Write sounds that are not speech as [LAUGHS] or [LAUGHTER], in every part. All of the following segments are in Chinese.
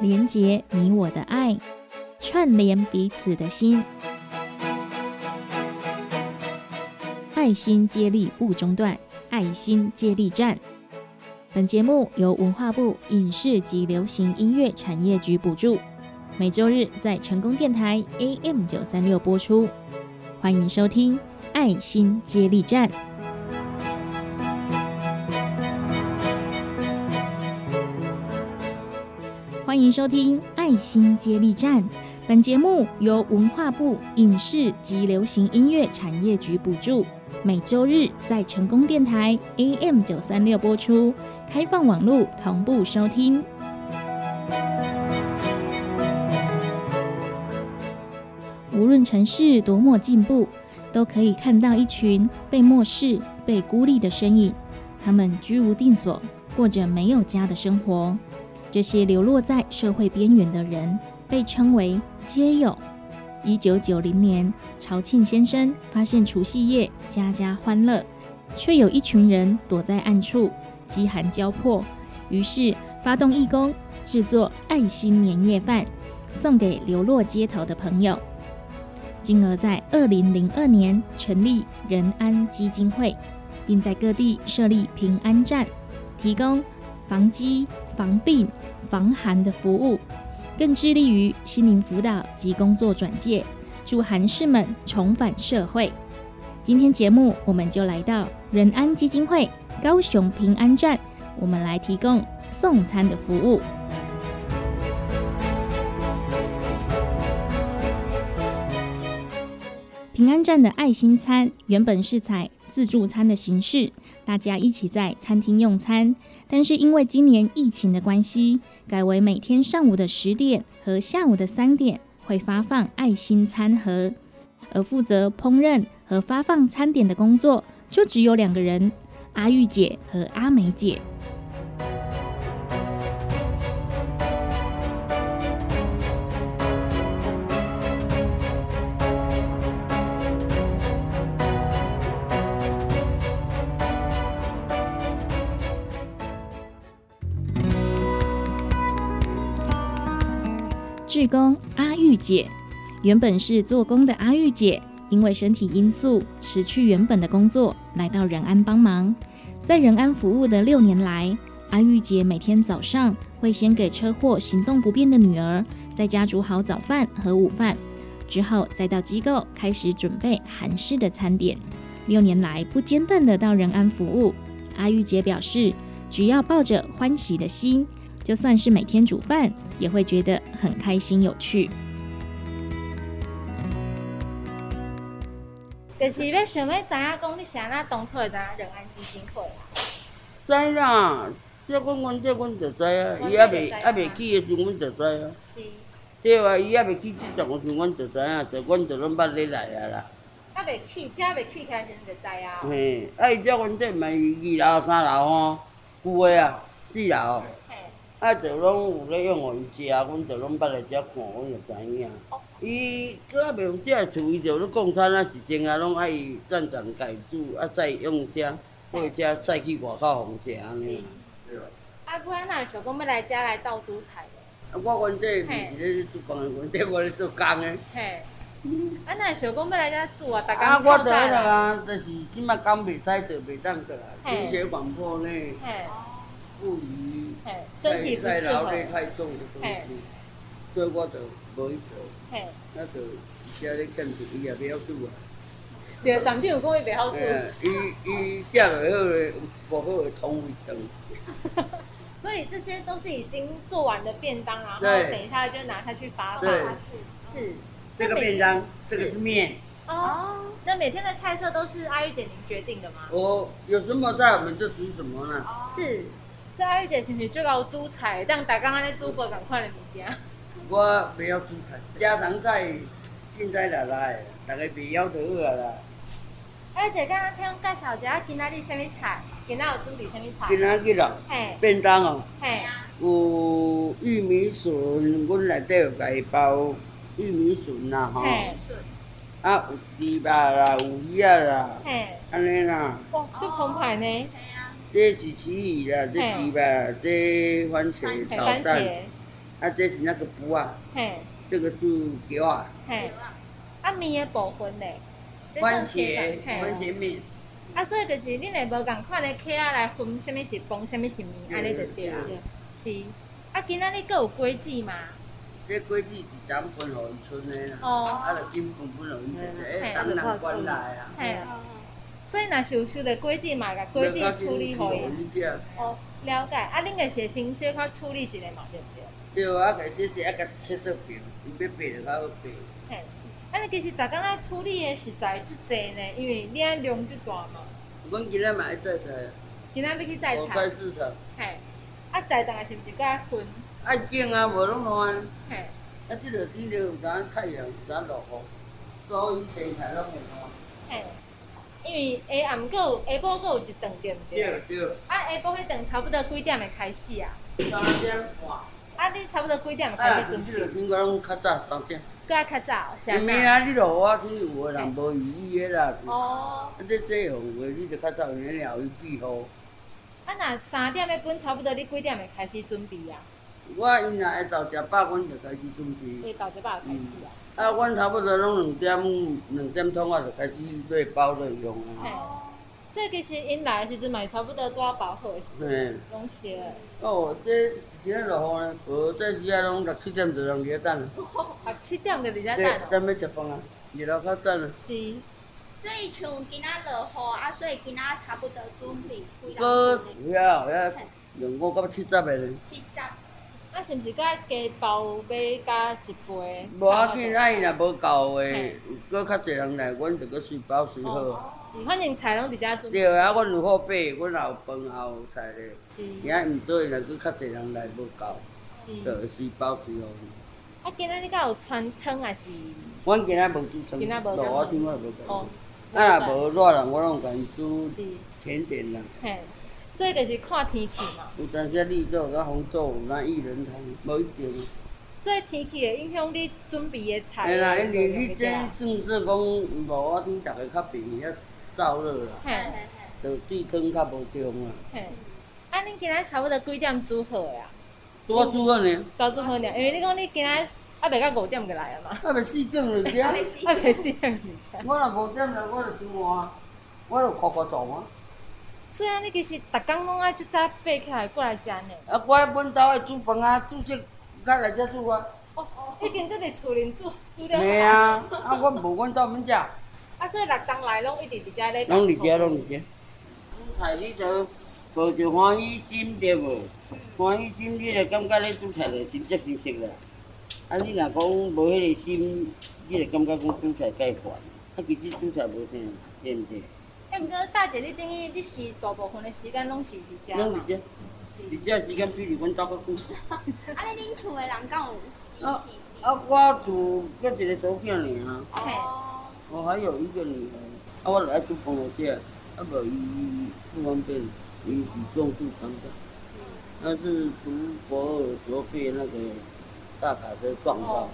连结你我的爱，串联彼此的心，爱心接力不中断，爱心接力站。本节目由文化部影视及流行音乐产业局补助，每周日在成功电台 AM 九三六播出。欢迎收听《爱心接力站》。收听《爱心接力站》。本节目由文化部影视及流行音乐产业局补助，每周日在成功电台 AM 九三六播出，开放网络同步收听。无论城市多么进步，都可以看到一群被漠视、被孤立的身影。他们居无定所，过着没有家的生活。这些流落在社会边缘的人，被称为“街友”。一九九零年，朝庆先生发现除夕夜家家欢乐，却有一群人躲在暗处，饥寒交迫。于是发动义工，制作爱心年夜饭，送给流落街头的朋友。进而，在二零零二年成立仁安基金会，并在各地设立平安站，提供防饥。防病、防寒的服务，更致力于心灵辅导及工作转介，助寒士们重返社会。今天节目，我们就来到仁安基金会高雄平安站，我们来提供送餐的服务。平安站的爱心餐原本是采自助餐的形式，大家一起在餐厅用餐。但是因为今年疫情的关系，改为每天上午的十点和下午的三点会发放爱心餐盒，而负责烹饪和发放餐点的工作就只有两个人：阿玉姐和阿梅姐。志工阿玉姐，原本是做工的阿玉姐，因为身体因素辞去原本的工作，来到仁安帮忙。在仁安服务的六年来，阿玉姐每天早上会先给车祸行动不便的女儿在家煮好早饭和午饭，之后再到机构开始准备韩式的餐点。六年来不间断的到仁安服务，阿玉姐表示，只要抱着欢喜的心。就算是每天煮饭，也会觉得很开心有趣。就是要想要知影讲，你啥那当初会知影两岸基金会啦？知啦，这阮阮这阮就知啊，伊还未还未起的时，阮就知啊。是。对啊，伊还未起这种的时，阮就知影，就阮就拢捌咧来啊啦。还未起，这未起起来时就知啊。嘿，啊伊这阮这毋是二楼三楼吼，旧的啊，四楼。啊，就拢有咧用互伊食，阮就拢捌来遮看，阮就知影。伊搁啊袂有遮厝，伊就咧共餐啊，是真啊，拢爱伊暂暂家煮，啊再用遮，或者再去外口互食安尼。啊，不然哪会想讲要来遮来倒煮菜啊，我阮这毋是咧做工的，阮这我咧做工的。嘿。啊，哪会想讲要来遮煮啊？大家啊，我着迄个啊，就是即摆工袂使做，袂当做啊，心血管破呢。嘿。不宜身体太劳累太重的东西，所以我就无去做。嘿，那就现在跟住伊也袂晓做啊。对，长长有讲伊袂晓做。伊伊食落好个，无好会通胃肠。[LAUGHS] 所以这些都是已经做完的便当，然后等一下就拿下去发放。是。这个便当，这个是面。哦。那每天的菜色都是阿玉姐您决定的吗？我有什么菜我们就煮什么呢？是。所以阿玉姐是不是最高煮菜？但大家安尼煮无共款的物件。我袂晓煮菜，家常菜，凊彩来来，大家袂晓就好啊啦。阿玉姐，刚刚听介绍一下今仔日什么菜？今仔有准备什么菜？今仔日嘿，便当哦，有玉米笋，阮内底有家包玉米笋啦吼。啊，有猪肉啦，有鱼仔啦，安尼啦。哇，足澎湃呢。这是起鱼啦，这猪肉，这番茄炒蛋，啊，这是那个布啊。嘿。这个是姜啊。嘿。啊，面的部分呢？番茄，番茄面。啊，所以就是恁会无共款的客仔来分，什物是饭，什物是面，安尼就对。是。啊，今仔日阁有果子嘛？这果子是咱分互渔村的啦。哦。啊，就金分分村的，哎，咱人管来啊。嘿。所以若是有收到果子嘛，甲果子处理好伊。哦，了解。啊，恁个是先小可处理一下嘛，对不对？对啊，个小小啊，甲切做要白就较好白。嘿。啊，其实逐工爱处理的食材足济呢，因为你量足大嘛。阮今仔嘛爱摘菜。今仔要去摘菜。菜市场。嘿。啊，摘当个是毋是甲分？爱种啊，无拢乱。嘿。啊，即落天了有当太阳，有当落雨，所以生菜拢会乱。嘿。因为下暗有下晡阁有一顿，对毋对？对对。啊，下晡迄顿差不多几点会开始啊？三点半。啊，你差不多几点开始准备？啊，即落天我拢较早三点。搁较早，因为啊，你落雨天有个人无雨衣的啦。哦。啊，这这样话，你着较早用了去备好。啊，若三点要分，差不多你几点会开始准备啊？我因若会到食饱，阮就开始准备。会到食饱开始啊？啊，阮差不多拢两点两点钟啊，就开始做包做用啊。这其实因来的时阵嘛，差不多都要包好的时阵，拢写。哦，这今日落雨呢，无这时啊，拢六七点就人伫咧等。六七点就伫咧等。等要食饭啊，热到较等啊。是。所以像今仔落雨啊，所以今仔差不多准备开了。有呀有呀，用五到七十个呢。七十。啊，是毋是甲加包买加一杯？无要紧，啊伊若无够的，搁较侪人来，阮就搁随包随好。是，反正菜拢伫遮准备。对啊，阮有好买，阮也有饭也有菜咧。是。而毋对，若搁较侪人来无够，就随包随好。啊，今仔日敢有穿汤还是？阮今仔无煮汤，落雨天我也无煮。哦。啊，若无热人，我拢伊煮甜点啦。嘿。所以就是看天气嘛。有当时你做甲红做，有那薏仁汤，无一定。所以天气会影响你准备的菜。嘿啦，因为你这算做讲落雨天，逐个较便宜啊，燥热啦。嘿嘿嘿。就对汤较无中啊。嘿。啊，恁今仔差不多几点煮好的啊？拄煮好呢。刚煮好呢，因为你讲你今仔啊，袂到五点就来啊嘛。啊，袂四点就食。[LAUGHS] 啊，袂四点就食。我若五点来，我就上晏，我就快快做啊。所以啊，你其实逐工拢爱即早爬起来过来食呢。啊，我阮兜爱煮饭啊，煮食较来遮煮啊。哦哦，已经在伫厝里煮煮了。没啊，啊，阮无阮兜免食。啊，所以六工来拢一直伫遮咧。拢伫遮，拢伫遮。煮菜你着抱着欢喜心对无？欢喜心你就感觉咧煮菜着真足舒适啦。啊，你若讲无迄个心，你就感觉讲煮菜介烦。啊，其实煮菜无啥，对毋对？哎，毋过大姐，你等于你是大部分的时间拢是伫遮嘛？拢伫遮，伫遮时间比离阮家搁久。[LAUGHS] 啊，你恁厝的人敢有支持？啊，我厝搁一个小囝尔。哦。我还有一个女儿，啊，我来煮饭来食，啊，无伊不方便，伊是重度残障。那是读博尔时候被那个大卡车撞到，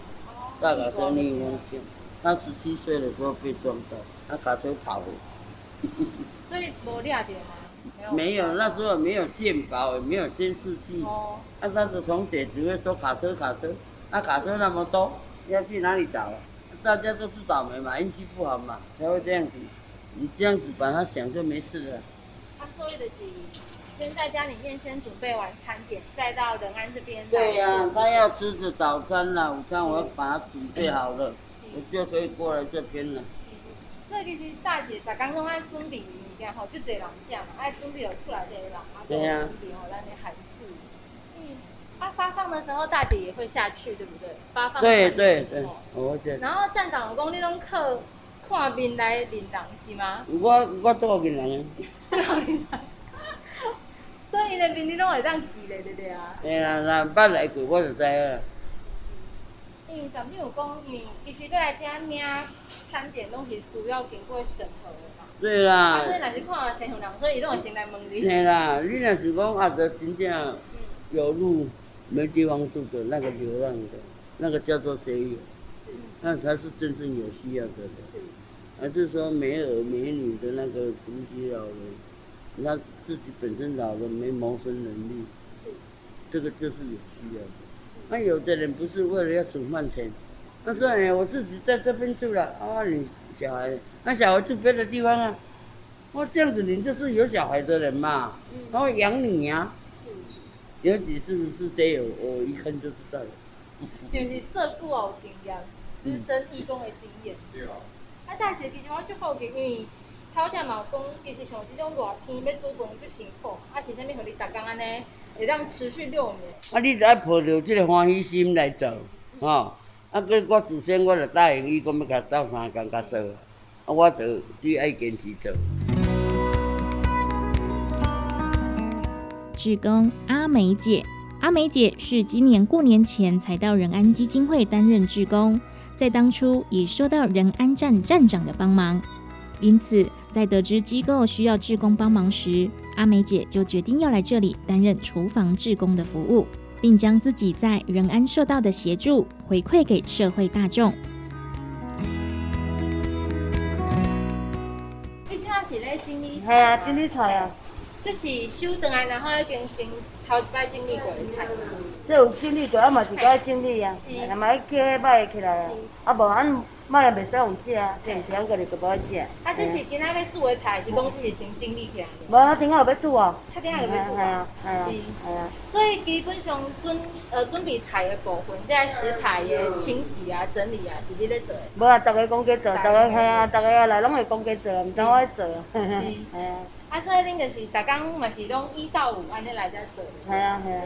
大卡车逆风线，他十七岁的时候被撞到，那卡车跑。[LAUGHS] 所以无掠着吗？没有，那时候没有鉴宝，也没有监视器。哦。啊，那时从姐只会说卡车卡车，那卡车那么多，要去哪里找？大家都是倒霉嘛，运气不好嘛，才会这样子。你这样子把它想就没事了。他所以的是，先在家里面先准备完餐点，再到仁安这边。对呀，他要吃的早餐啦、午餐，我要把它准备好了，我就可以过来这边了。所以其实大姐逐工拢爱准备物件吼，就侪人食嘛，爱准备有出来的人，啊，准备吼咱的韩式。嗯，啊发放的时候大姐也会下去，对不对？发放对对对，我觉然后站长老公，你拢靠看面来领人是吗？我我做面人啊。[LAUGHS] 做面人。[LAUGHS] 所以那面你拢会当记咧，对不对啊？对啊，那捌来过我就知啊。因为咱们有讲，因为其实要来遮领餐点，拢是需要经过审核的。对啦。所以若是看到身份人，所以拢会先来问你。对啦，你若是讲啊，着真正有路没地方住的那个流浪的，那个叫做谁有？是。那才是真正有需要的。是。还是说没儿没女的那个独居老人，他自己本身老了没谋生能力。是。这个就是有需要的。那有的人不是为了要省饭钱，那这样我自己在这边住了，啊，你小孩，那小孩住别的地方啊。我这样子，你就是有小孩的人嘛，然后养你呀。是。尤其是不是这样，我一看就知道了。就是做久有经验，资深义工的经验。对啊。啊，大姐，其实我足好奇，因为头前嘛讲，其实像这种热天要煮饭就辛苦，啊是啥物？互你逐工安尼会当持续六年。啊，你着爱抱着即个欢喜心来做，吼。啊，佮我自先我就答应伊，讲要甲斗三工甲做，啊，我着只爱坚持做。志工阿梅姐，阿梅姐是今年过年前才到仁安基金会担任志工，在当初也收到仁安站站长的帮忙，因此在得知机构需要志工帮忙时，阿梅姐就决定要来这里担任厨房志工的服务，并将自己在仁安受到的协助回馈给社会大众。你请是咧整理？系啊，整理菜啊。这是收回来，然后已经先头一摆整理过的菜。这有整理过，啊嘛是该整理啊，啊嘛要起摆起来啊，啊无咱摆也袂使用吃啊，甜甜个哩就无爱食。啊，这是今仔要煮的菜，是讲这是先整理起来。无啊，顶下有要煮哦。他顶下有要煮啊。是。系啊。所以基本上准呃准备菜的部分，即个食材的清洗啊、整理啊，是你咧做的。无啊，逐个公家做，逐个系啊，逐个来拢会公家做，毋使我做。是。系啊。啊，所以恁就是逐工嘛是拢一到五安尼来遮做。系啊系啊。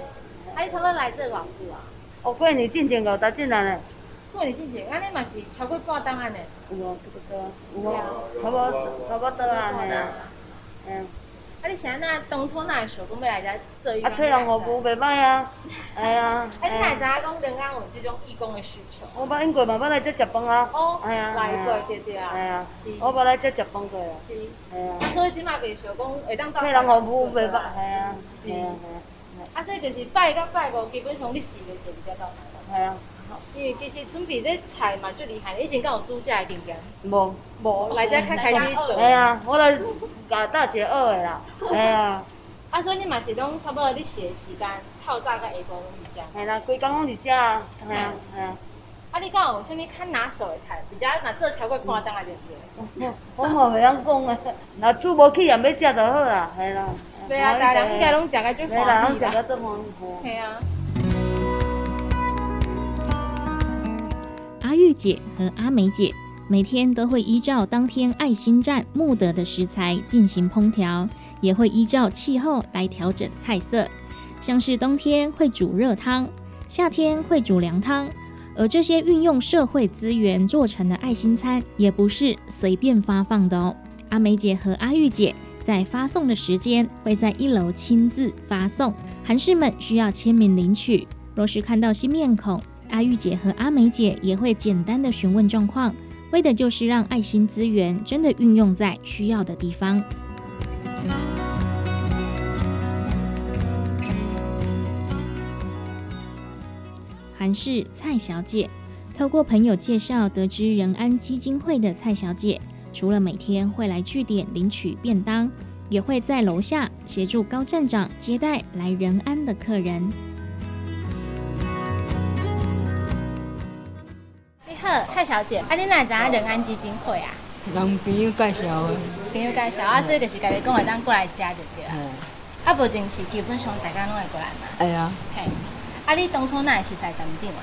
啊，你差不多来做偌久啊？哦，过年进前五十进来咧。过年进前，安尼嘛是超过半档安尼。有啊，差不多。有啊。差不多，差不多安尼啊。嗯。啊，你现在当初哪会想讲要来遮做义工？啊，客人服务袂歹啊。哎呀。[LAUGHS] 啊，你哪会知影讲人家有即种义工的需求？我捌因过嘛，捌来遮食饭啊。哦。哎呀。来过对对啊。哎呀。是。我捌来遮食饭过啊。是。哎呀。啊，所以即马就想讲会当到。客人服务袂歹，系啊。是。啊，所以就是拜到拜五，基本上你洗的时比较到。系啊。因为其实准备这菜嘛最厉害，以前敢有煮食的经验？无。无，来遮较开始做。系啊，我来甲大姐学的啦。系啊。[LAUGHS] 啊，所以你嘛是拢差不多你洗的时间，透早甲下晡拢伫遮。系啦，规工拢伫遮啊。系啊，系啊。啊，你敢有啥物较拿手的菜？比较若做超过半档啊，对不对？我嘛袂晓讲啊，若煮无起也要食就好啦，系啦。对啊，大家应该拢食个最欢喜啦。食个最欢喜。系啊。阿玉姐和阿梅姐每天都会依照当天爱心站募得的食材进行烹调，也会依照气候来调整菜色。像是冬天会煮热汤，夏天会煮凉汤。而这些运用社会资源做成的爱心餐，也不是随便发放的哦。阿梅姐和阿玉姐在发送的时间会在一楼亲自发送，韩士们需要签名领取。若是看到新面孔，阿玉姐和阿梅姐也会简单的询问状况，为的就是让爱心资源真的运用在需要的地方。韩氏蔡小姐透过朋友介绍得知仁安基金会的蔡小姐，除了每天会来据点领取便当，也会在楼下协助高站长接待来仁安的客人。好，蔡小姐，啊，你哪知仁安基金会啊？人朋友介绍的。朋友介绍，啊，所以就是家己讲会当过来食就对啊。啊，无正是基本上大家拢会过来嘛。哎呀。嘿。啊！你当初哪会是在站顶啊？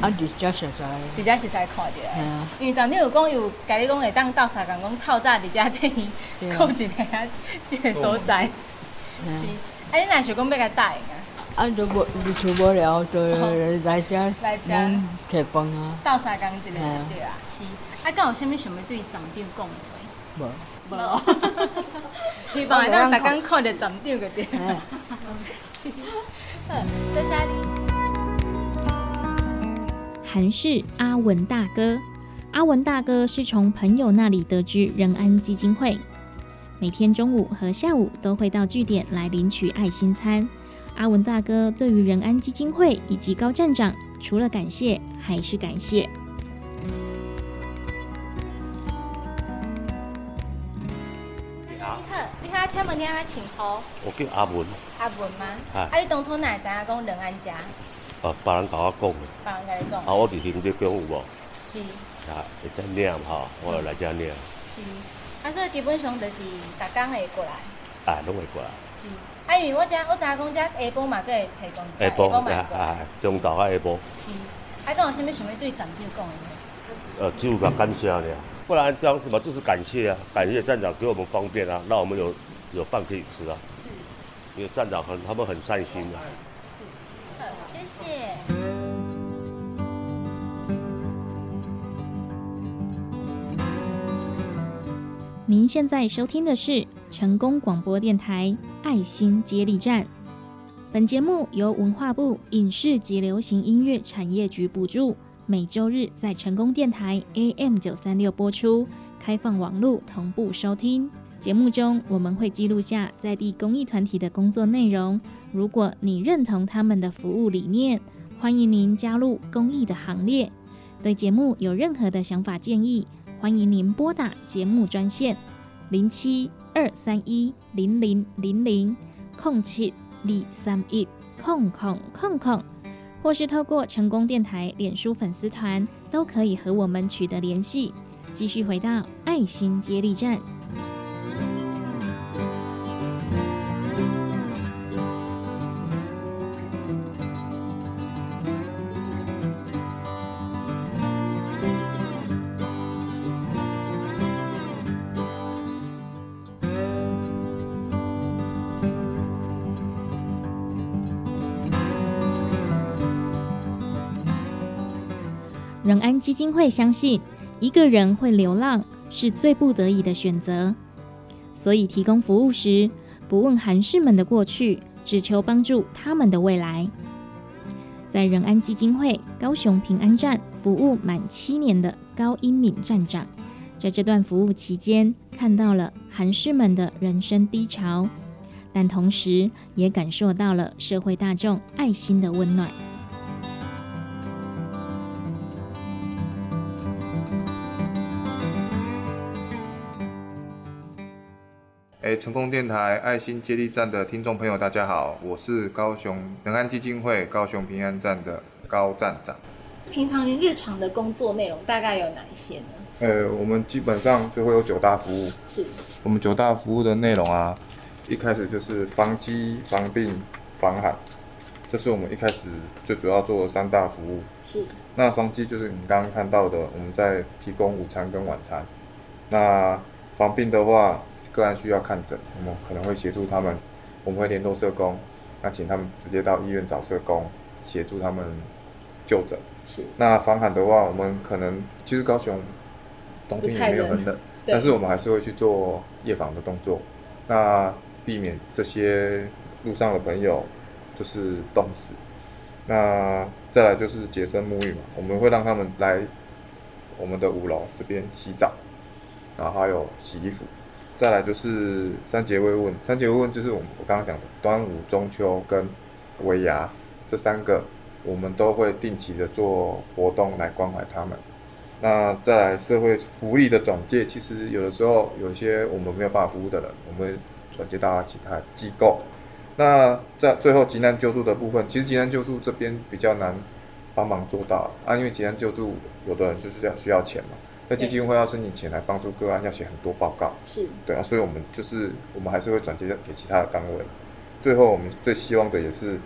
啊，伫遮实在。伫遮实在看着。系啊。因为站顶有讲有，家己讲会当斗相共讲透早伫遮 [LAUGHS] 顶靠一个啊，即个所在。是。啊，你若想讲要甲答应啊？啊，就无，就厝无聊，就来遮来遮吃饭啊。斗相共一个对啊。是。啊，敢有啥物想要对站长讲的话？无。无。[LAUGHS] 希望咱逐工看着站长个对。[LAUGHS] 是。好，多谢你。韩氏阿文大哥，阿文大哥是从朋友那里得知仁安基金会，每天中午和下午都会到据点来领取爱心餐。阿文大哥对于仁安基金会以及高站长，除了感谢还是感谢。你好，你好，请问你阿请好？我叫阿文。阿文吗？啊，你当初哪会知影讲仁安家？啊，别人甲我讲的。别人甲你讲。啊，我伫行德宫有无？是。啊，会再念吼，我就来遮念。是。啊，所以基本上就是逐工会过来。啊，拢会过来。是。啊，因为我遮我知影讲遮下晡嘛，佫会提供。下晡嘛，啊，中昼啊下晡。是。啊，讲有啥物想要对站长讲的？呃，只有讲感谢尔，不然这样什么就是感谢啊，感谢站长给我们方便啊，让我们有有饭可以吃啊。是。因为站长很，他们很善心的。是。好，谢谢。您现在收听的是成功广播电台爱心接力站。本节目由文化部影视及流行音乐产业局补助，每周日在成功电台 AM 九三六播出，开放网络同步收听。节目中我们会记录下在地公益团体的工作内容。如果你认同他们的服务理念，欢迎您加入公益的行列。对节目有任何的想法建议，欢迎您拨打节目专线零七二三一零零零零空七二三一空空空空，或是透过成功电台脸书粉丝团，都可以和我们取得联系。继续回到爱心接力站。仁安基金会相信，一个人会流浪是最不得已的选择，所以提供服务时不问韩士们的过去，只求帮助他们的未来。在仁安基金会高雄平安站服务满七年的高英敏站长，在这段服务期间，看到了韩士们的人生低潮，但同时也感受到了社会大众爱心的温暖。哎，成功电台爱心接力站的听众朋友，大家好，我是高雄仁安基金会高雄平安站的高站长。平常您日常的工作内容大概有哪一些呢？呃，我们基本上就会有九大服务。是。我们九大服务的内容啊，一开始就是防饥、防病、防寒，这是我们一开始最主要做的三大服务。是。那防饥就是你刚刚看到的，我们在提供午餐跟晚餐。那防病的话。个案需要看诊，我们可能会协助他们，我们会联络社工，那请他们直接到医院找社工协助他们就诊。是。那防寒的话，我们可能其实高雄冬天也没有很冷，但是我们还是会去做夜访的动作，那避免这些路上的朋友就是冻死。那再来就是洁身沐浴嘛，我们会让他们来我们的五楼这边洗澡，然后还有洗衣服。再来就是三节慰问，三节慰问就是我我刚刚讲的端午、中秋跟尾牙这三个，我们都会定期的做活动来关怀他们。那再来社会福利的转介，其实有的时候有些我们没有办法服务的人，我们转接到其他机构。那在最后急难救助的部分，其实急难救助这边比较难帮忙做到啊，因为急难救助有的人就是这样需要钱嘛。那基金会要申请钱来帮助个案，要写很多报告，是对啊，所以我们就是我们还是会转接给其他的单位。最后我们最希望的也是，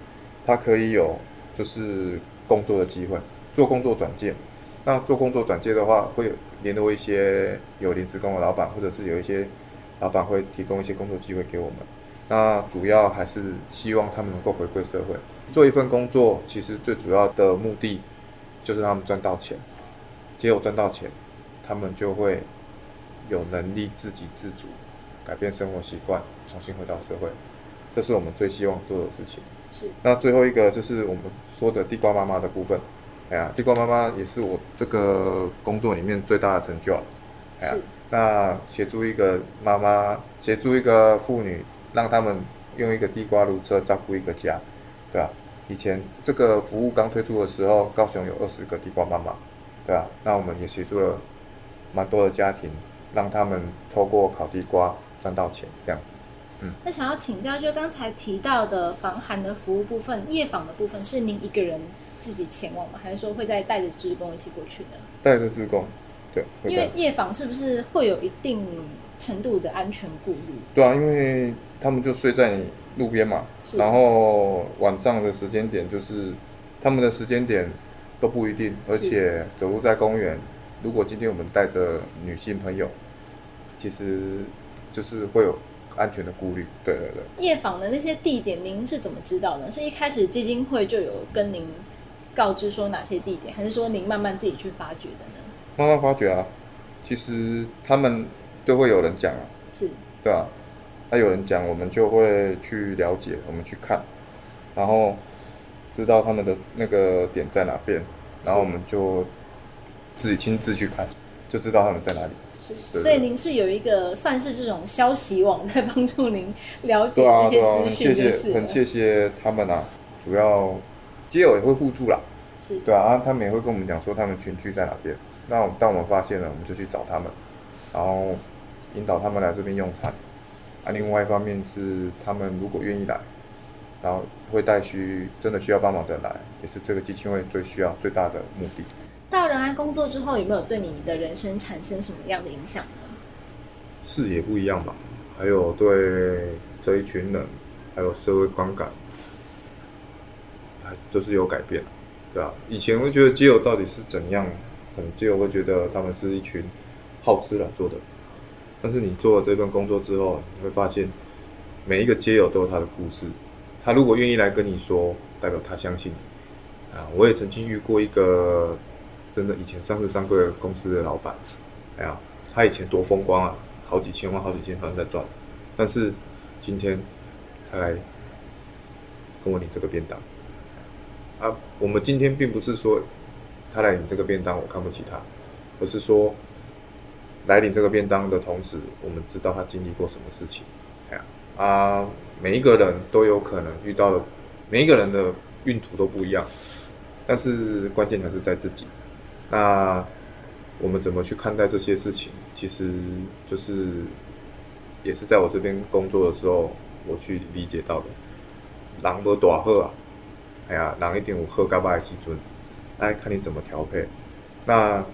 他可以有就是工作的机会，做工作转介。那做工作转介的话，会联络一些有临时工的老板，或者是有一些老板会提供一些工作机会给我们。那主要还是希望他们能够回馈社会，做一份工作，其实最主要的目的就是让他们赚到钱，只有赚到钱。他们就会有能力自给自足，改变生活习惯，重新回到社会，这是我们最希望做的事情。是。那最后一个就是我们说的地瓜妈妈的部分。哎呀，地瓜妈妈也是我这个工作里面最大的成就。是。那协助一个妈妈，协助一个妇女，让他们用一个地瓜炉车照顾一个家，对吧？以前这个服务刚推出的时候，高雄有二十个地瓜妈妈，对吧？那我们也协助了。蛮多的家庭，让他们透过烤地瓜赚到钱，这样子。嗯，那想要请教，就刚才提到的防寒的服务部分、夜访的部分，是您一个人自己前往吗？还是说会再带着职工一起过去呢？带着职工，对。因为夜访是不是会有一定程度的安全顾虑？对啊，因为他们就睡在你路边嘛，然后晚上的时间点就是他们的时间点都不一定，而且走路在公园。如果今天我们带着女性朋友，其实就是会有安全的顾虑。对对对。夜访的那些地点，您是怎么知道的？是一开始基金会就有跟您告知说哪些地点，还是说您慢慢自己去发掘的呢？慢慢发掘啊，其实他们都会有人讲啊。是。对啊，那有人讲，我们就会去了解，我们去看，然后知道他们的那个点在哪边，然后我们就。自己亲自去看，就知道他们在哪里。是，所以您是有一个算是这种消息网在帮助您了解这些资讯，谢谢，很谢谢他们啊。主要街友也会互助啦，是对啊，他们也会跟我们讲说他们群聚在哪边。那当我们发现了，我们就去找他们，然后引导他们来这边用餐。啊，另外一方面是他们如果愿意来，然后会带需真的需要帮忙的人来，也是这个基金会最需要最大的目的。到仁爱工作之后，有没有对你的人生产生什么样的影响呢？视野不一样吧，还有对这一群人，还有社会观感，还都是有改变，对吧？以前会觉得街友到底是怎样，很街友会觉得他们是一群好吃懒做的，但是你做了这份工作之后，你会发现每一个街友都有他的故事，他如果愿意来跟你说，代表他相信你啊。我也曾经遇过一个。真的，以前上市三个公司的老板，哎呀，他以前多风光啊，好几千万、好几千万在赚。但是今天他来跟我领这个便当啊，我们今天并不是说他来领这个便当我看不起他，而是说来领这个便当的同时，我们知道他经历过什么事情。哎呀啊，每一个人都有可能遇到的，每一个人的运途都不一样，但是关键还是在自己。那我们怎么去看待这些事情？其实就是也是在我这边工作的时候，我去理解到的。狼无大好啊，哎呀，狼一定有好甲歹的时阵，哎，看你怎么调配。那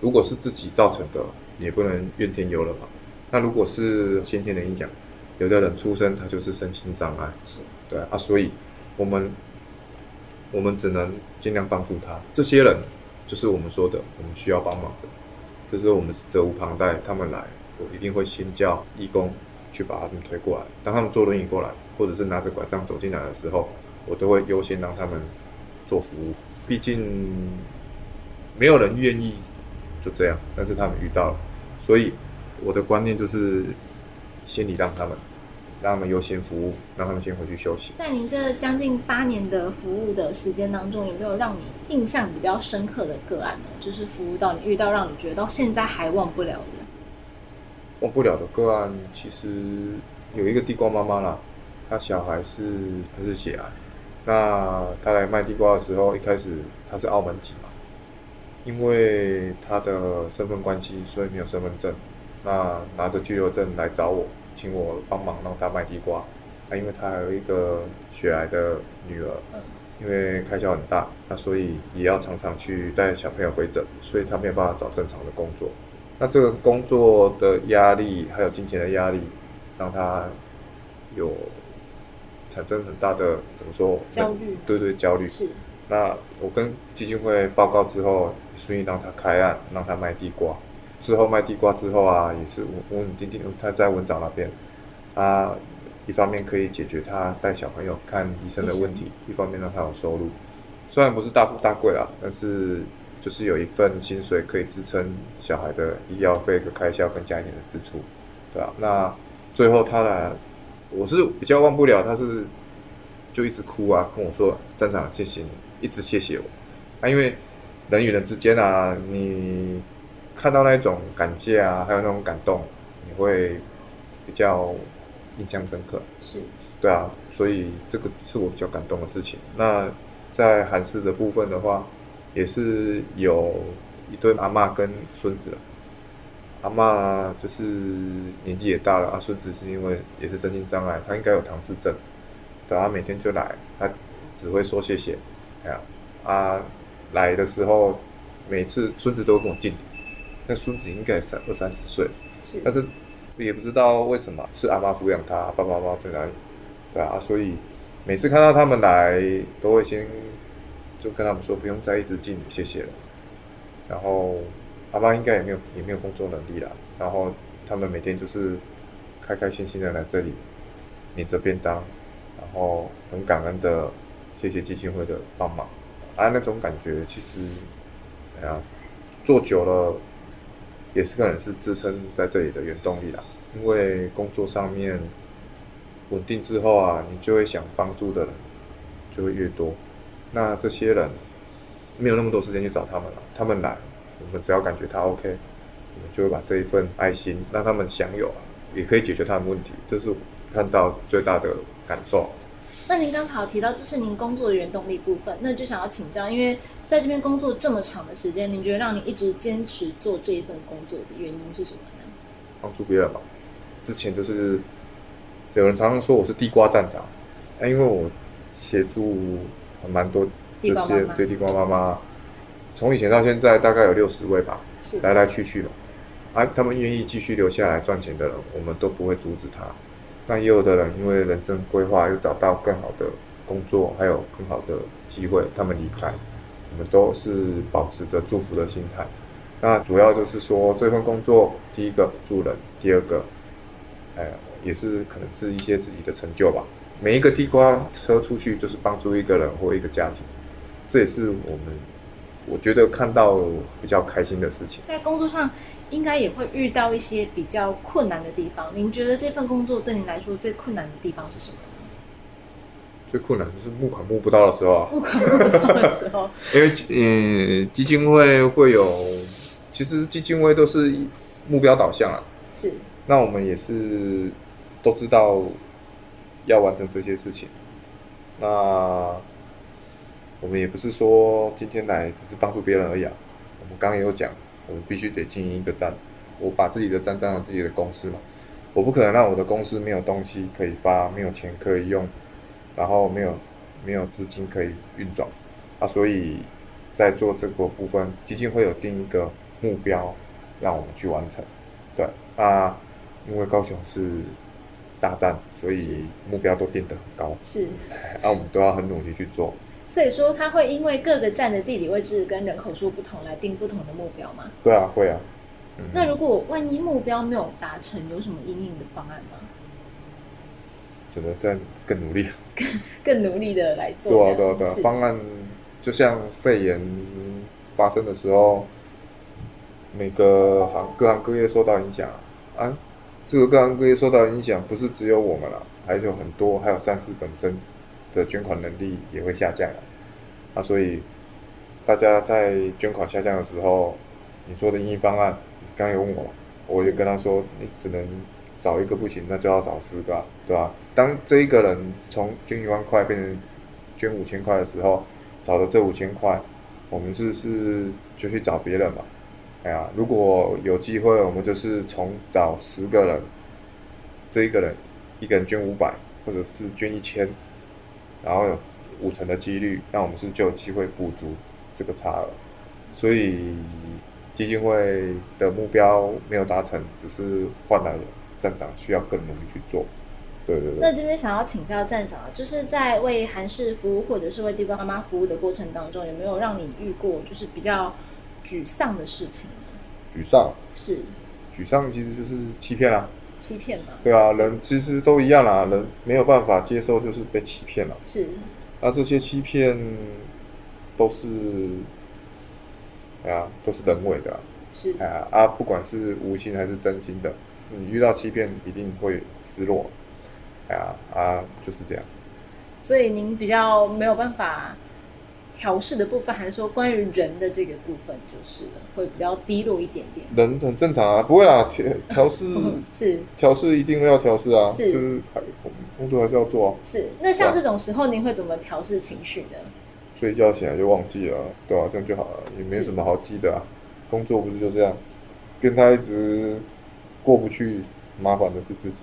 如果是自己造成的，也不能怨天尤人嘛。那如果是先天的影响，有的人出生他就是身心障碍，是对啊，所以我们我们只能尽量帮助他。这些人。就是我们说的，我们需要帮忙的，这是我们责无旁贷。他们来，我一定会先叫义工去把他们推过来。当他们坐轮椅过来，或者是拿着拐杖走进来的时候，我都会优先让他们做服务。毕竟没有人愿意就这样，但是他们遇到了，所以我的观念就是先礼让他们。让他们优先服务，让他们先回去休息。在您这将近八年的服务的时间当中，有没有让你印象比较深刻的个案呢？就是服务到你遇到让你觉得到现在还忘不了的。忘不了的个案，其实有一个地瓜妈妈啦，她小孩是还是血癌。那她来卖地瓜的时候，一开始她是澳门籍嘛，因为她的身份关系，所以没有身份证，那拿着居留证来找我。请我帮忙让他卖地瓜，那因为他还有一个血癌的女儿，因为开销很大，那所以也要常常去带小朋友回诊，所以他没有办法找正常的工作。那这个工作的压力还有金钱的压力，让他有产生很大的怎么说？焦虑。对对，焦虑。是。那我跟基金会报告之后，顺利让他开案，让他卖地瓜。之后卖地瓜之后啊，也是稳稳定定。他在文藻那边，啊，一方面可以解决他带小朋友看医生的问题，一方面让他有收入。虽然不是大富大贵啦，但是就是有一份薪水可以支撑小孩的医药费和开销跟家庭的支出，对吧？那最后他的，我是比较忘不了，他是就一直哭啊，跟我说站长谢谢你，一直谢谢我。啊，因为人与人之间啊，你。看到那种感谢啊，还有那种感动，你会比较印象深刻。是，对啊，所以这个是我比较感动的事情。那在韩式的部分的话，也是有一对阿妈跟孙子。阿妈就是年纪也大了，啊，孙子是因为也是身心障碍，他应该有唐氏症，对，他每天就来，他只会说谢谢，哎呀，啊，来的时候每次孙子都会跟我敬礼，那孙子应该三二三十岁，是，但是也不知道为什么是阿妈抚养他，爸爸妈妈在哪里，对啊，所以每次看到他们来，都会先就跟他们说不用再一直敬礼，谢谢了。然后阿妈应该也没有也没有工作能力了，然后他们每天就是开开心心的来这里领着便当，然后很感恩的谢谢基金会的帮忙，啊，那种感觉其实，哎呀，做久了也是可能是支撑在这里的原动力啦。因为工作上面稳定之后啊，你就会想帮助的人就会越多，那这些人。没有那么多时间去找他们了，他们来，我们只要感觉他 OK，我们就会把这一份爱心让他们享有啊，也可以解决他们问题，这是我看到最大的感受。那您刚好提到这是您工作的原动力部分，那就想要请教，因为在这边工作这么长的时间，您觉得让你一直坚持做这一份工作的原因是什么呢？帮助别人吧。之前就是有人常常说我是地瓜站长，哎，因为我协助蛮多。这些对地瓜妈妈，从以前到现在大概有六十位吧，来来去去的。啊，他们愿意继续留下来赚钱的人，我们都不会阻止他。但也有的人因为人生规划又找到更好的工作，还有更好的机会，他们离开，我们都是保持着祝福的心态。那主要就是说，这份工作，第一个助人，第二个，哎，也是可能是一些自己的成就吧。每一个地瓜车出去，就是帮助一个人或一个家庭。这也是我们我觉得看到比较开心的事情。在工作上，应该也会遇到一些比较困难的地方。您觉得这份工作对您来说最困难的地方是什么呢？最困难就是募款募不到的时候啊！募款募不到的时候，[LAUGHS] 因为嗯，基金会会有，其实基金会都是目标导向啊。是。那我们也是都知道要完成这些事情。那。我们也不是说今天来只是帮助别人而已啊。我们刚刚也有讲，我们必须得经营一个站。我把自己的站当成自己的公司嘛，我不可能让我的公司没有东西可以发，没有钱可以用，然后没有没有资金可以运转啊。所以在做这个部分，基金会有定一个目标让我们去完成。对啊，因为高雄是大站，所以目标都定得很高。是，[LAUGHS] 那我们都要很努力去做。所以说，他会因为各个站的地理位置跟人口数不同来定不同的目标吗？对啊，会啊。那如果万一目标没有达成，有什么应应的方案吗？只能再更努力，更更努力的来做。对啊，对啊，对啊。方案就像肺炎发生的时候，每个行各行各业受到影响啊。这个各行各业受到影响，不是只有我们了，还有很多，还有善事本身。的捐款能力也会下降啊，那所以大家在捐款下降的时候，你说的应方案，刚有问我，我就跟他说，你只能找一个不行，那就要找四个，对吧？当这一个人从捐一万块变成捐五千块的时候，少了这五千块，我们是是就去找别人嘛？哎呀，如果有机会，我们就是从找十个人，这一个人一个人捐五百，或者是捐一千。然后有五成的几率，那我们是就有机会补足这个差额。所以基金会的目标没有达成，只是换来站长需要更努力去做。对对对。那这边想要请教站长啊，就是在为韩氏服务或者是为地瓜妈妈服务的过程当中，有没有让你遇过就是比较沮丧的事情？沮丧是。沮丧其实就是欺骗啊。欺骗嘛？对啊，人其实都一样啦，人没有办法接受就是被欺骗了。是。那这些欺骗都是，哎呀，都是人为的。是。哎呀啊，不管是无心还是真心的，你遇到欺骗一定会失落。哎呀啊，就是这样。所以您比较没有办法。调试的部分，还是说关于人的这个部分，就是会比较低落一点点。人很正常啊，不会啊，调调试 [LAUGHS] 是调试一定要调试啊，是就是工作还是要做啊。是，那像这种时候，您会怎么调试情绪呢？睡觉起来就忘记了，对啊，这样就好了，也没什么好记的啊。工作不是就这样，跟他一直过不去，麻烦的是自己。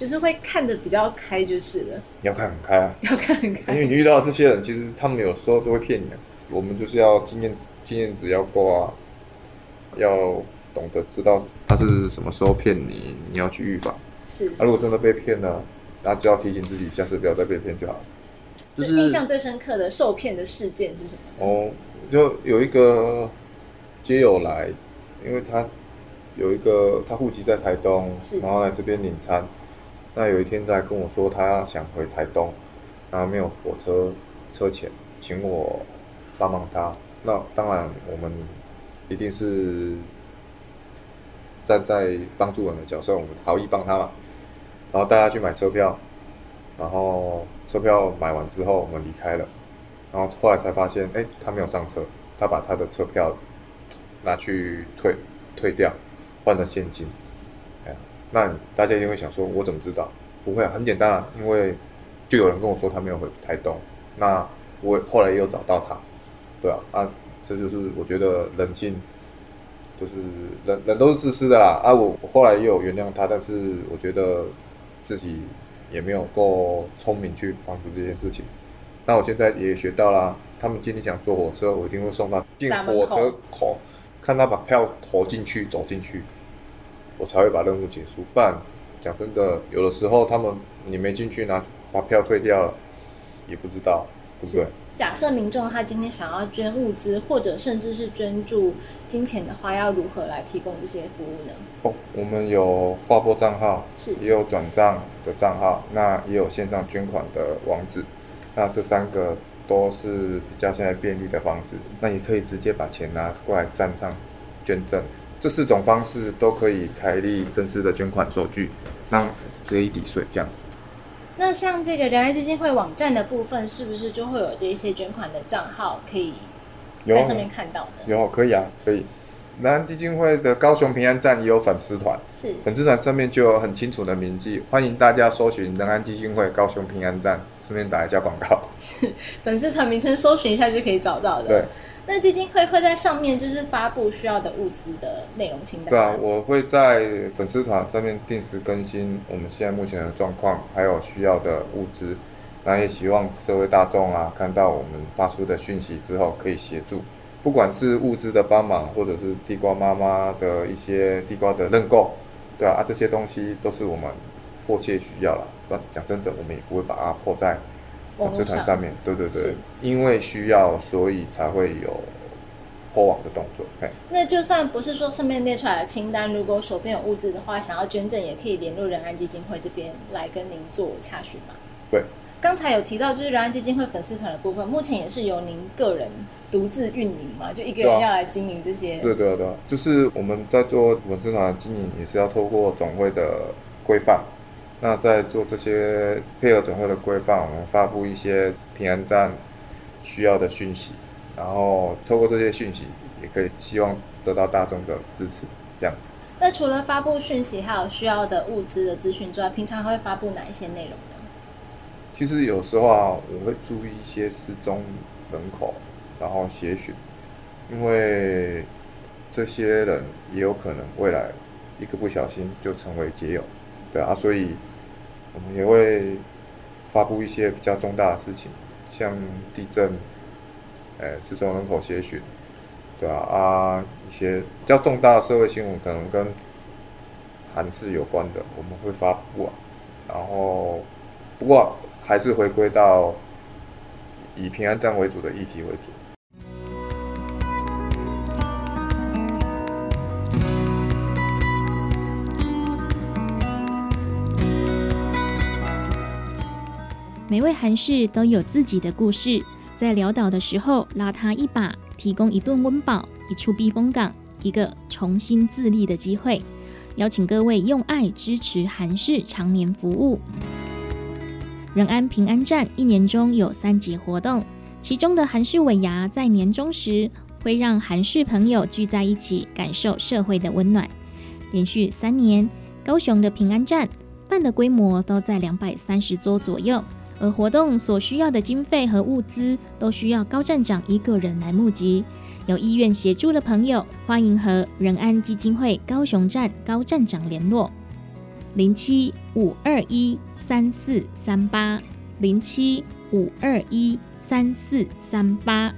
就是会看的比较开，就是了。你要看很开啊，[LAUGHS] 要看很开。因为你遇到这些人，其实他们有时候都会骗你啊。我们就是要经验经验值要够啊，要懂得知道他是什么时候骗你，你要去预防。是。啊，如果真的被骗了，那就要提醒自己，下次不要再被骗就好了。就是印象最深刻的受骗的事件是什么？哦，就有一个街友来，因为他有一个他户籍在台东，然后来这边领餐。那有一天在跟我说，他想回台东，然后没有火车车钱，请我帮帮他。那当然，我们一定是站在帮助人的角色，我们好意帮他嘛。然后带他去买车票，然后车票买完之后，我们离开了。然后后来才发现，哎，他没有上车，他把他的车票拿去退退掉，换了现金。哎，那大家一定会想说，我怎么知道？不会啊，很简单啊，因为就有人跟我说他没有回台东。那我后来也有找到他。对啊，啊，这就是我觉得人性，就是人人都是自私的啦。啊，我我后来也有原谅他，但是我觉得自己也没有够聪明去防止这件事情。那我现在也学到啦，他们今天想坐火车，我一定会送他进火车口，看他把票投进去走进去，我才会把任务结束。不然讲真的，有的时候他们你没进去拿把票退掉了，也不知道，对不对？假设民众他今天想要捐物资，或者甚至是捐助金钱的话，要如何来提供这些服务呢？哦，我们有划拨账号，是也有转账的账号，那也有线上捐款的网址，那这三个都是比较现在便利的方式。那也可以直接把钱拿过来站上捐赠，这四种方式都可以开立正式的捐款收据，让可以抵税这样子。那像这个仁爱基金会网站的部分，是不是就会有这一些捐款的账号可以在上面看到呢？有，可以啊，可以。仁安基金会的高雄平安站也有粉丝团，是粉丝团上面就有很清楚的铭记，欢迎大家搜寻仁安基金会高雄平安站，顺便打一下广告。[LAUGHS] 是粉丝团名称搜寻一下就可以找到的。对。那基金会会在上面就是发布需要的物资的内容清单。对啊，我会在粉丝团上面定时更新我们现在目前的状况，还有需要的物资。那也希望社会大众啊，看到我们发出的讯息之后，可以协助，不管是物资的帮忙，或者是地瓜妈妈的一些地瓜的认购，对啊，啊这些东西都是我们迫切需要了。那讲真的，我们也不会把它破在。粉丝团上面对对对，因为需要，所以才会有破网的动作。那就算不是说上面列出来的清单，如果手边有物资的话，想要捐赠也可以联络仁安基金会这边来跟您做查询嘛。对，刚才有提到就是仁安基金会粉丝团的部分，目前也是由您个人独自运营嘛，就一个人要来经营这些。对对对，就是我们在做粉丝团经营，也是要透过总会的规范。那在做这些配合总会的规范，我们发布一些平安站需要的讯息，然后透过这些讯息，也可以希望得到大众的支持，这样子。那除了发布讯息，还有需要的物资的资讯之外，平常会发布哪一些内容呢？其实有时候啊，我会注意一些失踪人口，然后协寻，因为这些人也有可能未来一个不小心就成为结友，对啊，所以。我们也会发布一些比较重大的事情，像地震、诶失踪人口协寻，对啊啊一些比较重大的社会新闻，可能跟韩事有关的，我们会发布啊。然后不过还是回归到以平安站为主的议题为主。每位韩氏都有自己的故事，在潦倒的时候拉他一把，提供一顿温饱、一处避风港、一个重新自立的机会。邀请各位用爱支持韩氏常年服务。仁安平安站一年中有三节活动，其中的韩氏尾牙在年终时会让韩氏朋友聚在一起，感受社会的温暖。连续三年，高雄的平安站办的规模都在两百三十桌左右。而活动所需要的经费和物资，都需要高站长一个人来募集。有意愿协助的朋友，欢迎和仁安基金会高雄站高站长联络：零七五二一三四三八零七五二一三四三八。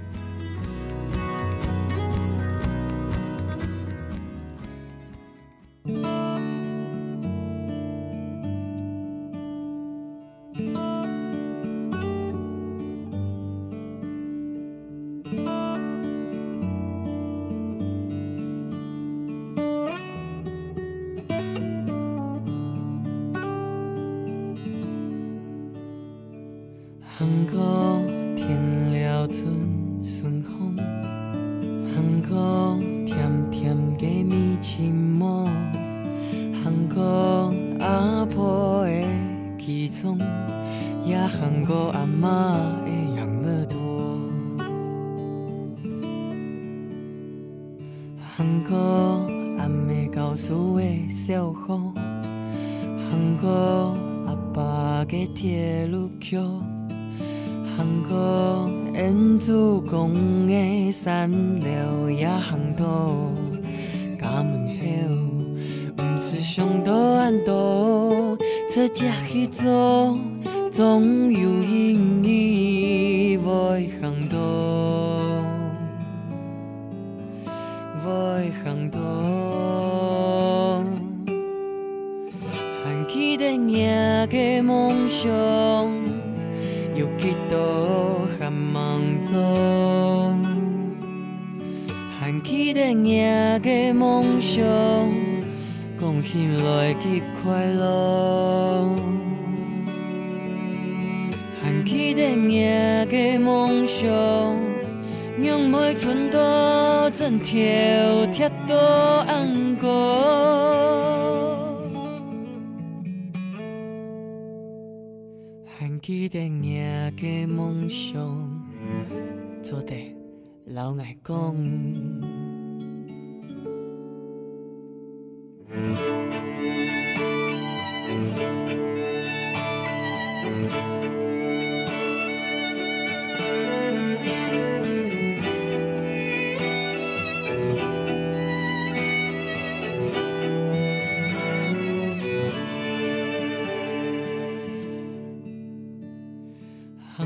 米青毛，韩国阿婆的起床，也韩国阿妈的养乐多，韩国阿妹教书的小雨，韩国阿爸的铁路桥。韩国演主公的山流也行到不是上多安多，这只去做，总有意义会行到，会行到，还记得你的梦想。有几多还忙做，还记得你的梦想，讲起来极快乐。还记得你的梦想，用每寸多针条贴到安过。记得你的梦想，做得老爱讲。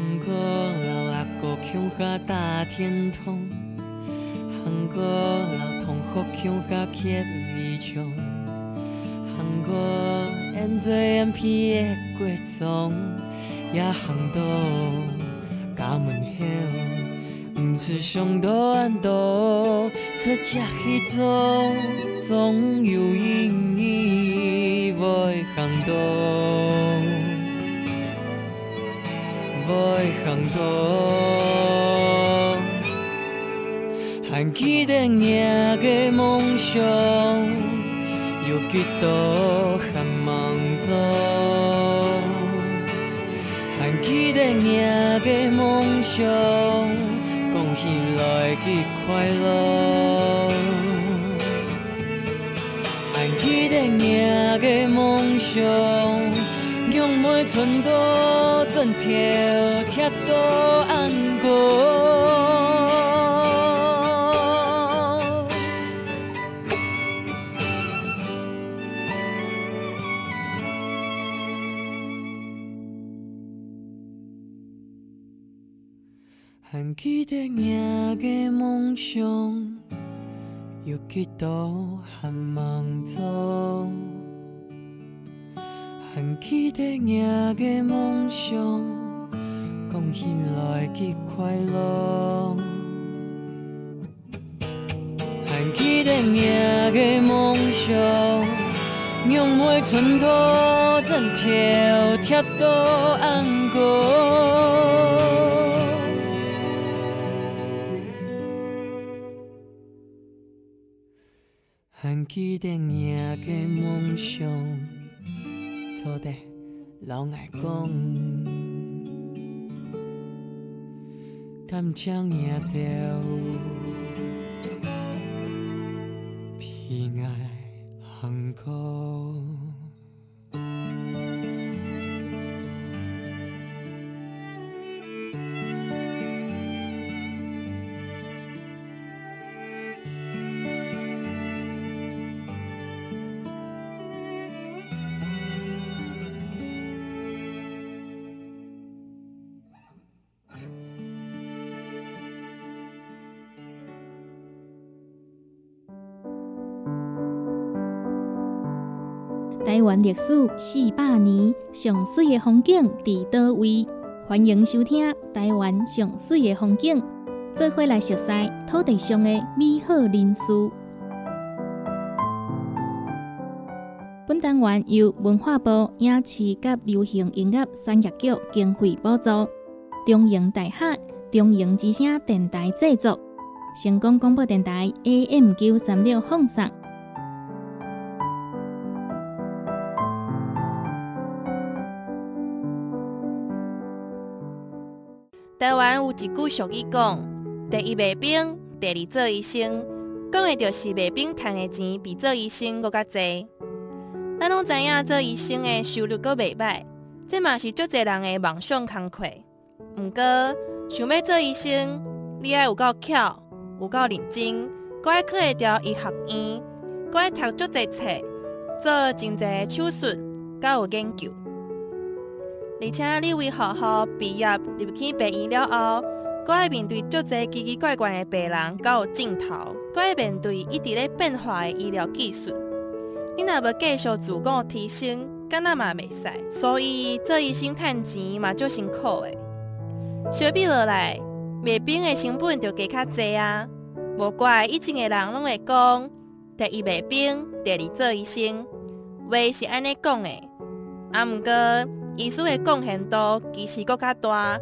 韩国佬阿哥穷下大天通，韩国老同学强甲刻意唱，韩国演做演皮的过装，也行到家门口，不是上多安多，出只去做，总有意义会行到，会行到。还记得你的梦想，有几多还忙做？还记得你的梦想，讲起来极快乐。还记得你的梦想，用每寸多针条贴到安过。还记得你的梦想，有几多还忙做？还记得你的梦想，讲起来极快乐。还记得你的梦想，用每寸土针条贴到安过。还记得你的梦想，做得老爱讲，敢将你掉偏爱韩国。历史四百年，上水的风景伫倒位？欢迎收听《台湾上水的风景》，做伙来熟悉土地上的美好人事。本单元由文化部影视及流行音乐产业局经费补助。中营大学中营之声电台制作，成功广播电台 AM 九三六放送。台湾有一句俗语讲：“第一卖兵，第二做医生。”讲的就是卖兵赚的钱比做医生搁较济。咱拢知影做医生的收入搁袂歹，这嘛是足侪人的梦想工课。毋过，想要做医生，你爱有够巧，有够认真，搁爱考会调医学院，搁爱读足侪册，做真侪手术，甲有研究。而且你为学校毕业入去病院了后，搁爱面对足侪奇奇怪怪的病人，甲有镜头，搁爱面对一直咧变化的医疗技术。你若要继续自我提升，敢若嘛袂使。所以做医生趁钱嘛足辛苦的。相比落来，卖冰的成本就加较济啊。无怪以前的人拢会讲，第一卖冰，第二做医生，话是安尼讲的。啊，毋过。医师的贡献度其实搁较大，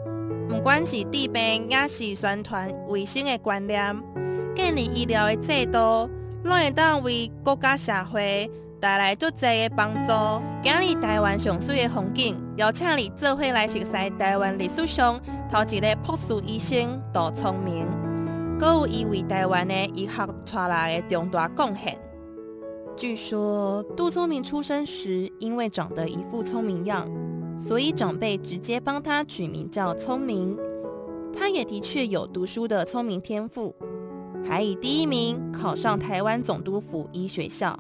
不管是治病，也是宣传卫生的观念，建立医疗的制度，拢会当为国家社会带来足侪的帮助。今日台湾上水的风景，邀请你做伙来熟悉台湾历史上头一个博士医生杜聪明，搁有伊为台湾的医学带来的重大贡献。据说杜聪明出生时，因为长得一副聪明样。所以长辈直接帮他取名叫聪明，他也的确有读书的聪明天赋，还以第一名考上台湾总督府医学校。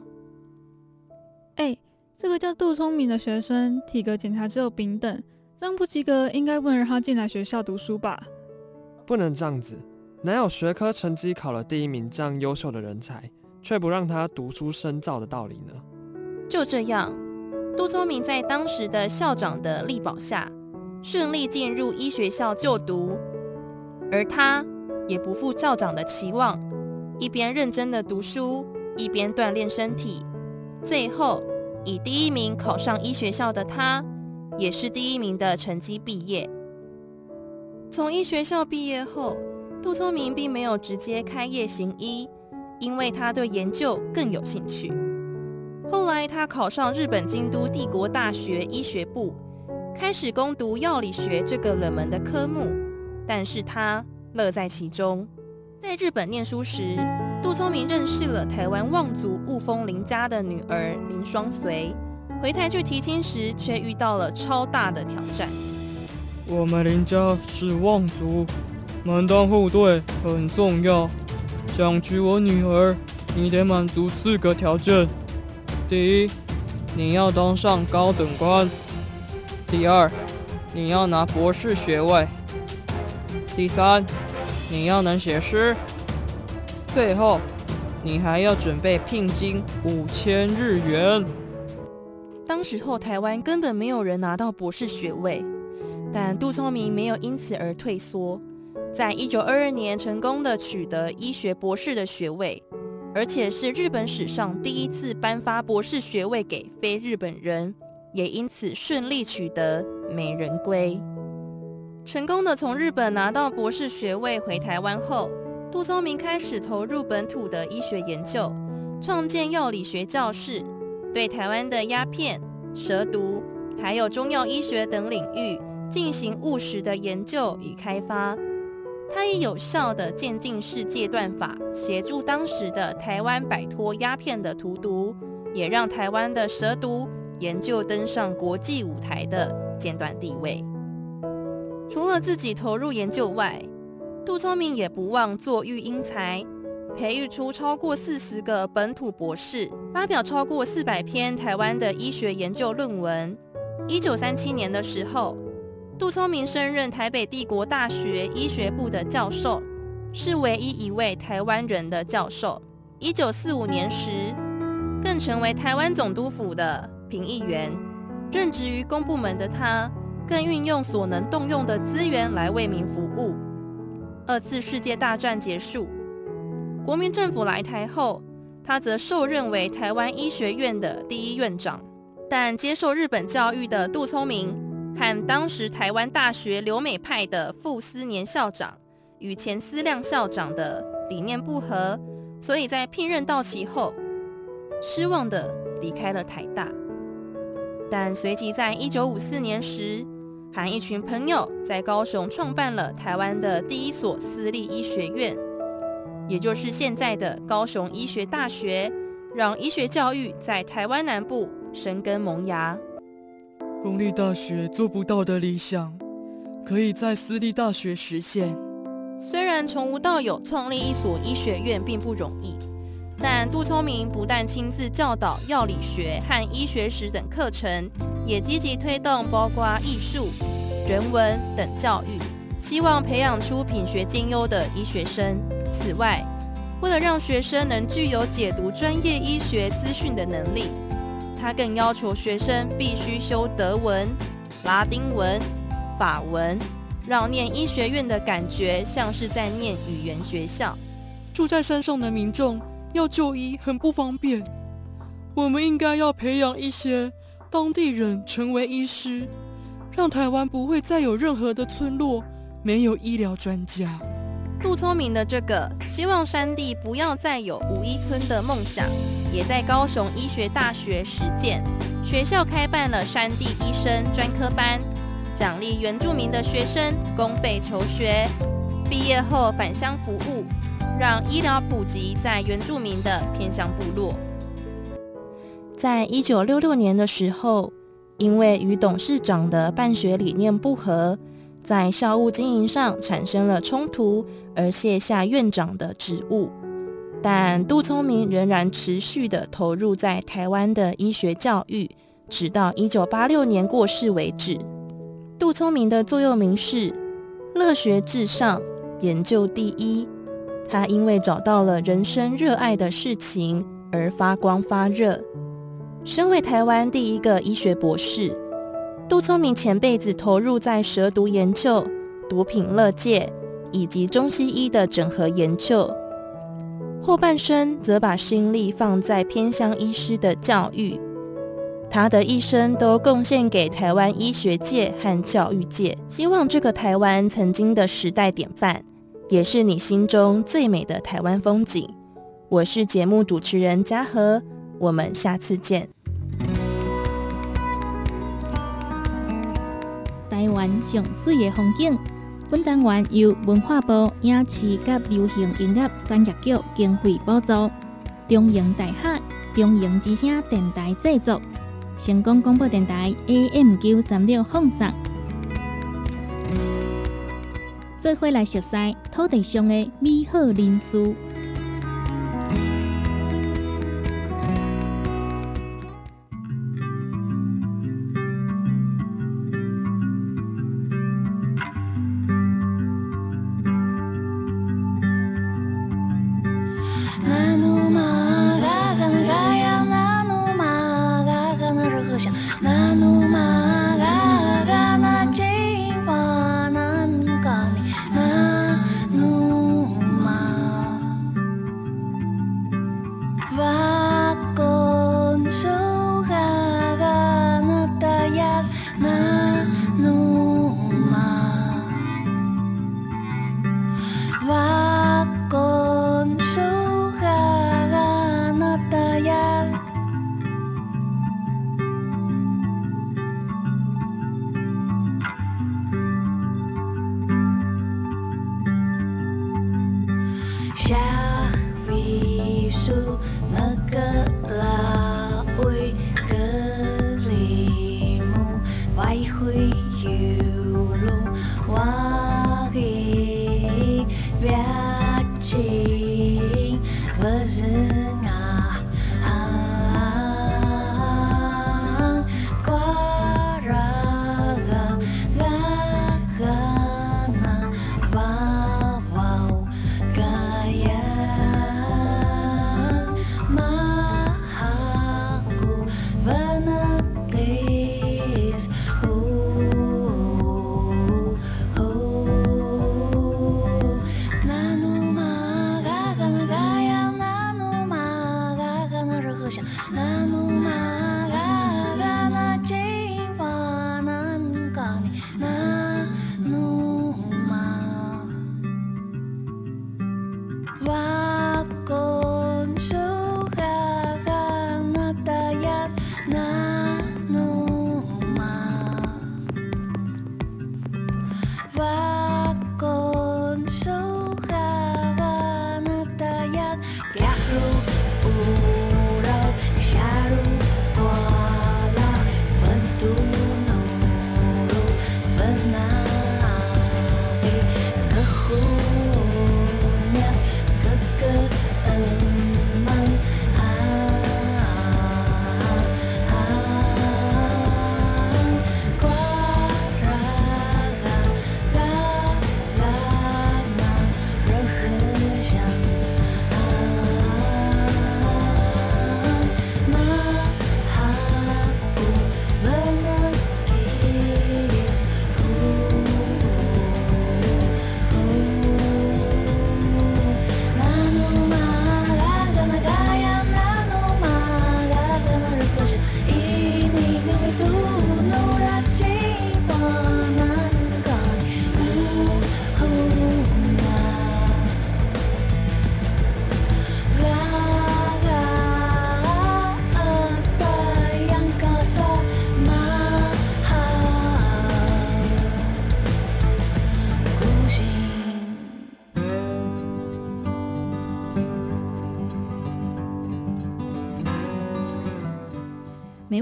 哎，这个叫杜聪明的学生体格检查只有丙等，这样不及格，应该不能让他进来学校读书吧？不能这样子，哪有学科成绩考了第一名这样优秀的人才，却不让他读书深造的道理呢？就这样。杜聪明在当时的校长的力保下，顺利进入医学校就读，而他也不负校长的期望，一边认真的读书，一边锻炼身体，最后以第一名考上医学校的他，也是第一名的成绩毕业。从医学校毕业后，杜聪明并没有直接开业行医，因为他对研究更有兴趣。后来，他考上日本京都帝国大学医学部，开始攻读药理学这个冷门的科目。但是他乐在其中。在日本念书时，杜聪明认识了台湾望族雾峰林家的女儿林双随。回台去提亲时，却遇到了超大的挑战。我们林家是望族，门当户对很重要。想娶我女儿，你得满足四个条件。第一，你要当上高等官；第二，你要拿博士学位；第三，你要能写诗；最后，你还要准备聘金五千日元。当时候台湾根本没有人拿到博士学位，但杜聪明没有因此而退缩，在一九二二年成功的取得医学博士的学位。而且是日本史上第一次颁发博士学位给非日本人，也因此顺利取得美人归。成功的从日本拿到博士学位回台湾后，杜聪明开始投入本土的医学研究，创建药理学教室，对台湾的鸦片、蛇毒还有中药医学等领域进行务实的研究与开发。他以有效的渐进式戒断法，协助当时的台湾摆脱鸦片的荼毒，也让台湾的蛇毒研究登上国际舞台的尖端地位。除了自己投入研究外，杜聪明也不忘做育英才，培育出超过四十个本土博士，发表超过四百篇台湾的医学研究论文。一九三七年的时候。杜聪明升任台北帝国大学医学部的教授，是唯一一位台湾人的教授。一九四五年时，更成为台湾总督府的评议员。任职于公部门的他，更运用所能动用的资源来为民服务。二次世界大战结束，国民政府来台后，他则受任为台湾医学院的第一院长。但接受日本教育的杜聪明。和当时台湾大学留美派的傅斯年校长与前思亮校长的理念不合，所以在聘任到期后，失望的离开了台大。但随即在一九五四年时，和一群朋友在高雄创办了台湾的第一所私立医学院，也就是现在的高雄医学大学，让医学教育在台湾南部生根萌芽。公立大学做不到的理想，可以在私立大学实现。虽然从无到有创立一所医学院并不容易。但杜聪明不但亲自教导药理学和医学史等课程，也积极推动包括艺术、人文等教育，希望培养出品学兼优的医学生。此外，为了让学生能具有解读专业医学资讯的能力，他更要求学生必须修德文、拉丁文、法文，让念医学院的感觉像是在念语言学校。住在山上的民众。要就医很不方便，我们应该要培养一些当地人成为医师，让台湾不会再有任何的村落没有医疗专家。杜聪明的这个希望山地不要再有无医村的梦想，也在高雄医学大学实践。学校开办了山地医生专科班，奖励原住民的学生公费求学，毕业后返乡服务。让医疗普及在原住民的偏乡部落。在一九六六年的时候，因为与董事长的办学理念不合，在校务经营上产生了冲突，而卸下院长的职务。但杜聪明仍然持续的投入在台湾的医学教育，直到一九八六年过世为止。杜聪明的座右铭是“乐学至上，研究第一”。他因为找到了人生热爱的事情而发光发热。身为台湾第一个医学博士，杜聪明前辈子投入在蛇毒研究、毒品乐界以及中西医的整合研究，后半生则把心力放在偏乡医师的教育。他的一生都贡献给台湾医学界和教育界，希望这个台湾曾经的时代典范。也是你心中最美的台湾风景。我是节目主持人嘉禾，我们下次见。台湾上水的风景，本单元由文化部影视及流行音乐产业局经费补助，中营大学中营之声电台制作，成功广播电台 AM 九三六放送。做伙来熟悉土地上的美好人事。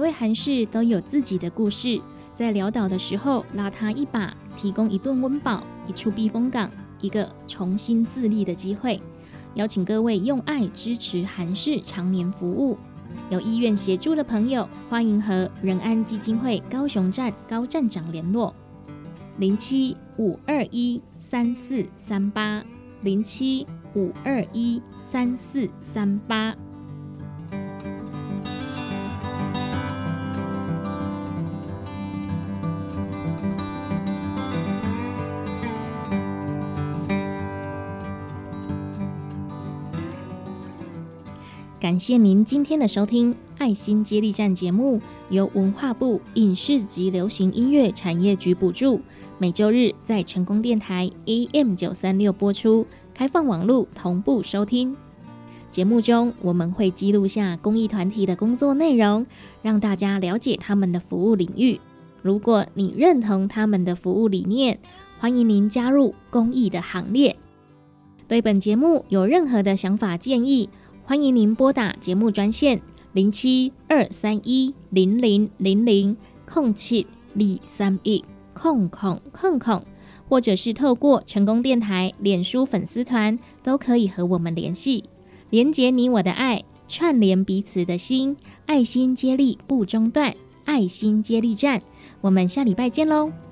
位韩氏都有自己的故事，在潦倒的时候拉他一把，提供一顿温饱、一处避风港、一个重新自立的机会。邀请各位用爱支持韩氏常年服务。有意愿协助的朋友，欢迎和仁安基金会高雄站高站长联络：零七五二一三四三八零七五二一三四三八。感谢您今天的收听，《爱心接力站》节目由文化部影视及流行音乐产业局补助，每周日在成功电台 AM 九三六播出，开放网络同步收听。节目中我们会记录下公益团体的工作内容，让大家了解他们的服务领域。如果你认同他们的服务理念，欢迎您加入公益的行列。对本节目有任何的想法建议，欢迎您拨打节目专线零七二三一零零零零空七二三一空空空空，或者是透过成功电台脸书粉丝团，都可以和我们联系，连接你我的爱，串联彼此的心，爱心接力不中断，爱心接力站，我们下礼拜见喽。